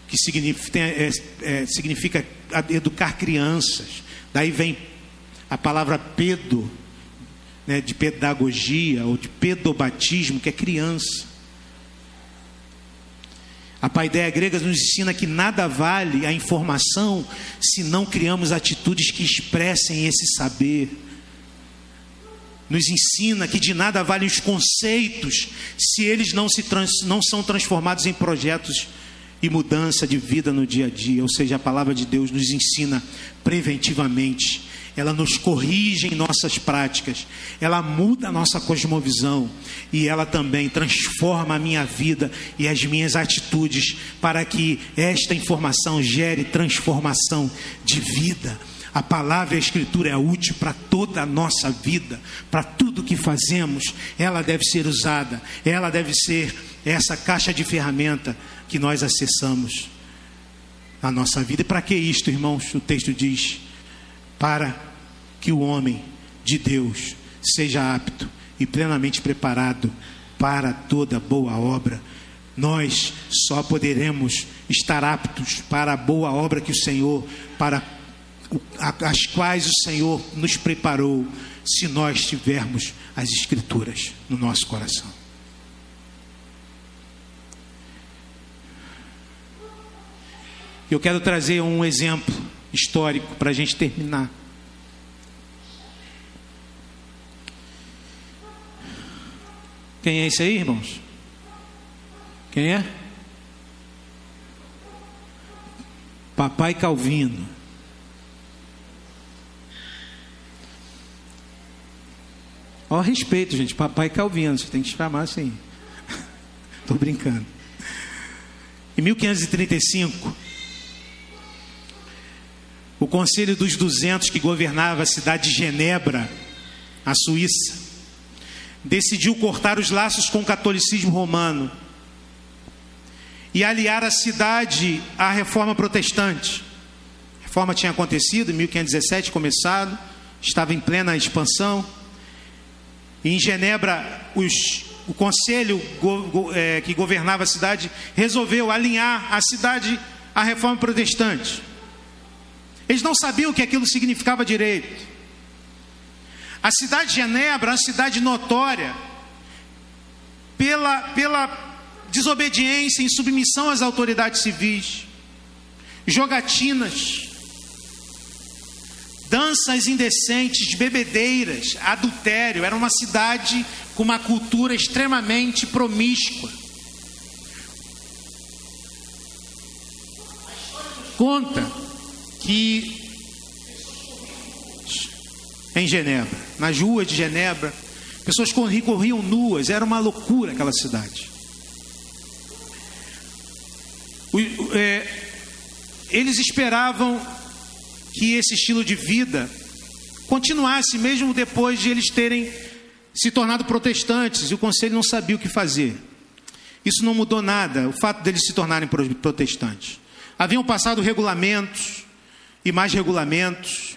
A: que significa, é, é, significa educar crianças. Daí vem a palavra pedo, né, de pedagogia ou de pedobatismo, que é criança. A paideia grega nos ensina que nada vale a informação se não criamos atitudes que expressem esse saber. Nos ensina que de nada valem os conceitos se eles não, se trans, não são transformados em projetos e mudança de vida no dia a dia. Ou seja, a palavra de Deus nos ensina preventivamente ela nos corrige em nossas práticas, ela muda a nossa cosmovisão e ela também transforma a minha vida e as minhas atitudes para que esta informação gere transformação de vida. A palavra e a escritura é útil para toda a nossa vida, para tudo que fazemos. Ela deve ser usada, ela deve ser essa caixa de ferramenta que nós acessamos na nossa vida. E para que isto, irmãos? O texto diz: para que o homem de Deus seja apto e plenamente preparado para toda boa obra. Nós só poderemos estar aptos para a boa obra que o Senhor, para as quais o Senhor nos preparou, se nós tivermos as Escrituras no nosso coração. Eu quero trazer um exemplo histórico para a gente terminar. Quem é esse aí, irmãos? Quem é? Papai Calvino. Ó, respeito, gente. Papai Calvino, você tem que chamar assim. Estou brincando. Em 1535, o Conselho dos Duzentos, que governava a cidade de Genebra, a Suíça, decidiu cortar os laços com o catolicismo romano e aliar a cidade à reforma protestante. A reforma tinha acontecido em 1517, começado, estava em plena expansão. E em Genebra, os, o conselho go, go, é, que governava a cidade resolveu alinhar a cidade à reforma protestante. Eles não sabiam o que aquilo significava direito. A cidade de Genebra é uma cidade notória pela, pela desobediência, insubmissão às autoridades civis, jogatinas, danças indecentes, bebedeiras, adultério. Era uma cidade com uma cultura extremamente promíscua. Conta que em Genebra, nas ruas de Genebra, pessoas corriam, nuas, era uma loucura aquela cidade. É, eles esperavam que esse estilo de vida continuasse, mesmo depois de eles terem se tornado protestantes, e o conselho não sabia o que fazer. Isso não mudou nada, o fato deles se tornarem protestantes. Haviam passado regulamentos e mais regulamentos,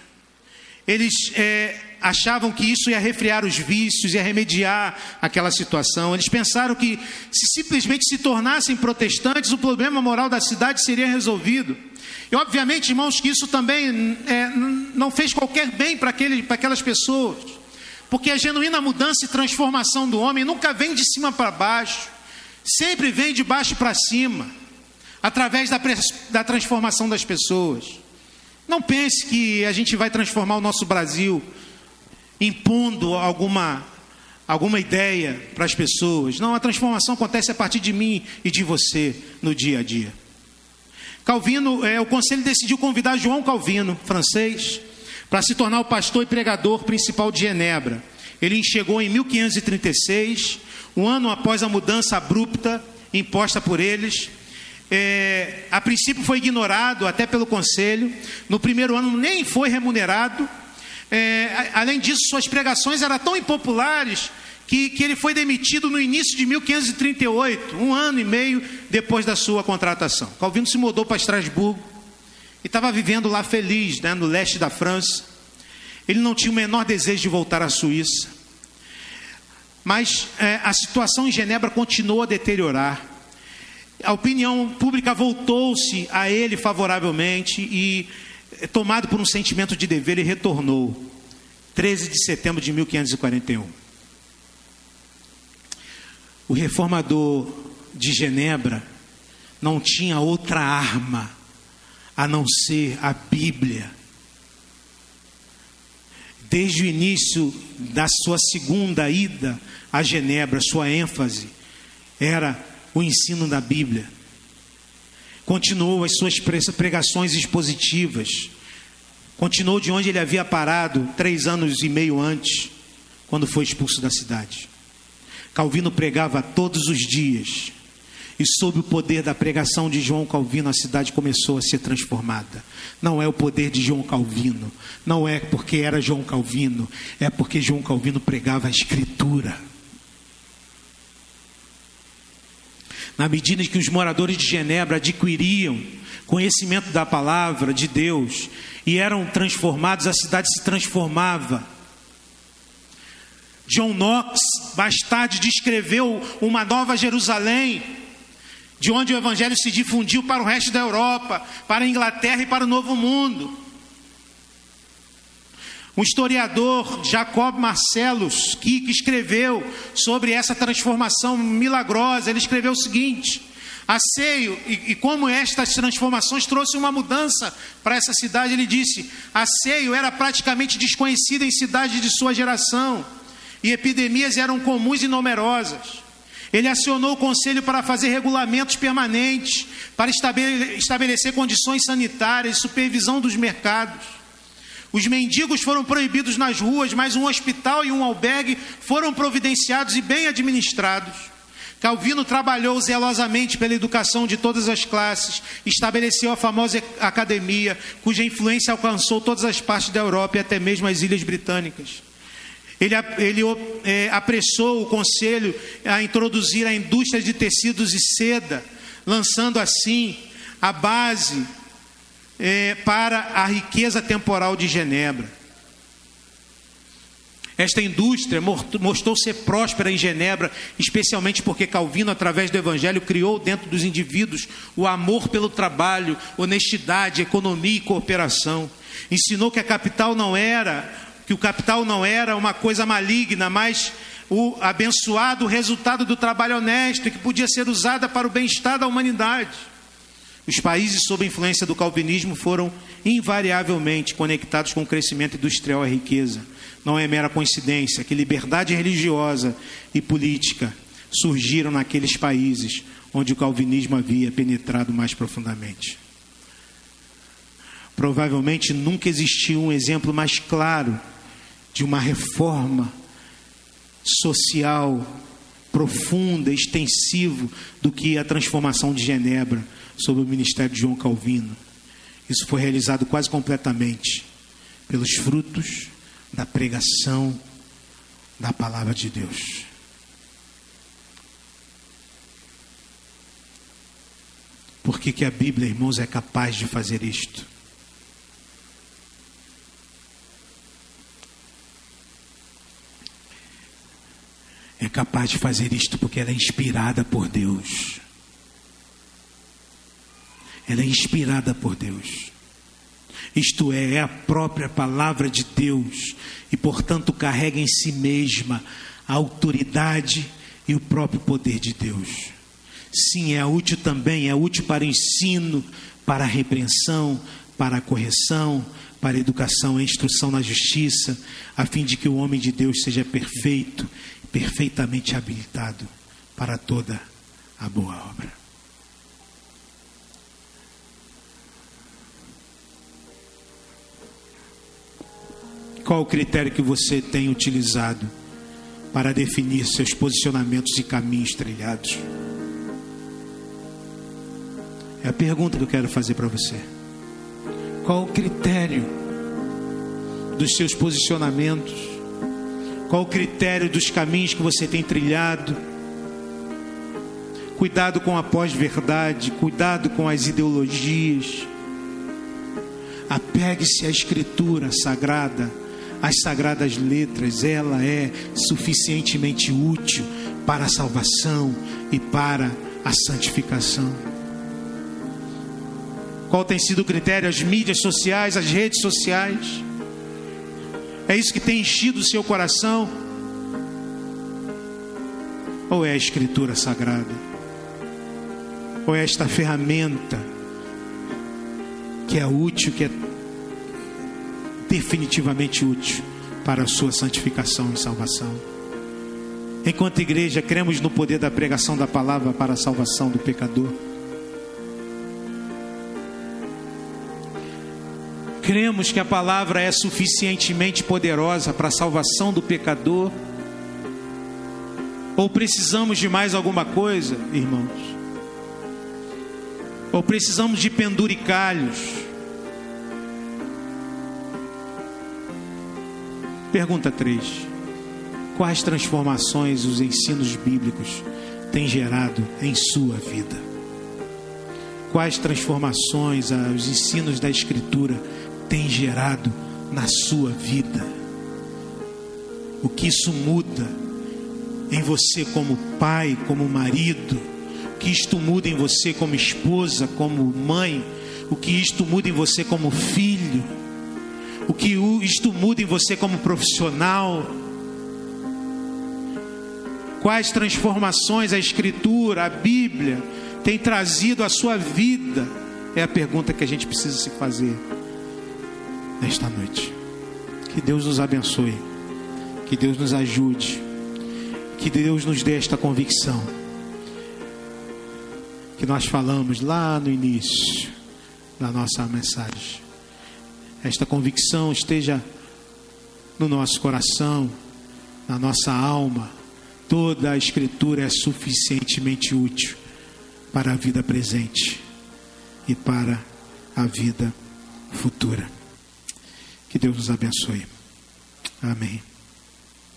A: eles é, achavam que isso ia refriar os vícios, ia remediar aquela situação. Eles pensaram que se simplesmente se tornassem protestantes, o problema moral da cidade seria resolvido. E obviamente, irmãos, que isso também é, não fez qualquer bem para aquelas pessoas, porque a genuína mudança e transformação do homem nunca vem de cima para baixo, sempre vem de baixo para cima, através da, da transformação das pessoas. Não pense que a gente vai transformar o nosso Brasil impondo alguma alguma ideia para as pessoas. Não, a transformação acontece a partir de mim e de você no dia a dia. Calvino, é, o conselho decidiu convidar João Calvino, francês, para se tornar o pastor e pregador principal de Genebra. Ele chegou em 1536, um ano após a mudança abrupta imposta por eles é, a princípio foi ignorado até pelo conselho, no primeiro ano nem foi remunerado. É, além disso, suas pregações eram tão impopulares que, que ele foi demitido no início de 1538, um ano e meio depois da sua contratação. Calvino se mudou para Estrasburgo e estava vivendo lá feliz, né, no leste da França. Ele não tinha o menor desejo de voltar à Suíça. Mas é, a situação em Genebra continuou a deteriorar. A opinião pública voltou-se a ele favoravelmente e, eh, tomado por um sentimento de dever, ele retornou. 13 de setembro de 1541. O reformador de Genebra não tinha outra arma a não ser a Bíblia. Desde o início da sua segunda ida a Genebra, sua ênfase era o ensino da Bíblia. Continuou as suas pregações expositivas. Continuou de onde ele havia parado três anos e meio antes, quando foi expulso da cidade. Calvino pregava todos os dias. E sob o poder da pregação de João Calvino, a cidade começou a ser transformada. Não é o poder de João Calvino, não é porque era João Calvino, é porque João Calvino pregava a Escritura. Na medida em que os moradores de Genebra adquiriam conhecimento da palavra de Deus e eram transformados, a cidade se transformava. John Knox, mais tarde, descreveu uma nova Jerusalém, de onde o evangelho se difundiu para o resto da Europa, para a Inglaterra e para o Novo Mundo. Um historiador, Jacob Marcellus, que, escreveu sobre essa transformação milagrosa, ele escreveu o seguinte: a Seio, e, e, como estas transformações trouxe uma mudança para essa cidade, ele disse: a Seio era praticamente desconhecida em cidades de sua geração, e epidemias eram comuns e numerosas. Ele acionou o conselho para fazer regulamentos permanentes, para estabelecer condições sanitárias, supervisão dos mercados. Os mendigos foram proibidos nas ruas, mas um hospital e um albergue foram providenciados e bem administrados. Calvino trabalhou zelosamente pela educação de todas as classes, estabeleceu a famosa academia, cuja influência alcançou todas as partes da Europa e até mesmo as ilhas britânicas. Ele, ele é, apressou o conselho a introduzir a indústria de tecidos e seda, lançando assim a base é, para a riqueza temporal de Genebra. Esta indústria mostrou ser próspera em Genebra, especialmente porque Calvino, através do Evangelho, criou dentro dos indivíduos o amor pelo trabalho, honestidade, economia e cooperação. Ensinou que a capital não era, que o capital não era uma coisa maligna, mas o abençoado resultado do trabalho honesto que podia ser usada para o bem-estar da humanidade. Os países sob influência do calvinismo foram invariavelmente conectados com o crescimento industrial e riqueza. Não é mera coincidência que liberdade religiosa e política surgiram naqueles países onde o calvinismo havia penetrado mais profundamente. Provavelmente nunca existiu um exemplo mais claro de uma reforma social profunda, extensiva do que a transformação de Genebra sob o ministério de João Calvino. Isso foi realizado quase completamente pelos frutos da pregação da palavra de Deus. Por que, que a Bíblia, irmãos, é capaz de fazer isto? É capaz de fazer isto porque ela é inspirada por Deus ela é inspirada por Deus. Isto é, é a própria palavra de Deus e, portanto, carrega em si mesma a autoridade e o próprio poder de Deus. Sim, é útil também, é útil para o ensino, para a repreensão, para a correção, para a educação e instrução na justiça, a fim de que o homem de Deus seja perfeito, perfeitamente habilitado para toda a boa obra. Qual o critério que você tem utilizado para definir seus posicionamentos e caminhos trilhados? É a pergunta que eu quero fazer para você. Qual o critério dos seus posicionamentos? Qual o critério dos caminhos que você tem trilhado? Cuidado com a pós-verdade, cuidado com as ideologias. Apegue-se à Escritura Sagrada as sagradas letras, ela é suficientemente útil para a salvação e para a santificação. Qual tem sido o critério? As mídias sociais, as redes sociais. É isso que tem enchido o seu coração? Ou é a Escritura Sagrada? Ou é esta ferramenta que é útil, que é definitivamente útil para a sua santificação e salvação? Enquanto igreja, cremos no poder da pregação da palavra para a salvação do pecador. Cremos que a palavra é suficientemente poderosa para a salvação do pecador? Ou precisamos de mais alguma coisa, irmãos? Ou precisamos de penduricalhos? Pergunta 3. Quais transformações os ensinos bíblicos têm gerado em sua vida? Quais transformações os ensinos da Escritura tem gerado na sua vida. O que isso muda em você como pai, como marido, o que isto muda em você como esposa, como mãe, o que isto muda em você como filho, o que isto muda em você como profissional. Quais transformações a Escritura, a Bíblia, tem trazido à sua vida? É a pergunta que a gente precisa se fazer nesta noite. Que Deus nos abençoe, que Deus nos ajude, que Deus nos dê esta convicção que nós falamos lá no início da nossa mensagem. Esta convicção esteja no nosso coração, na nossa alma. Toda a Escritura é suficientemente útil para a vida presente e para a vida futura. Que Deus nos abençoe. Amém.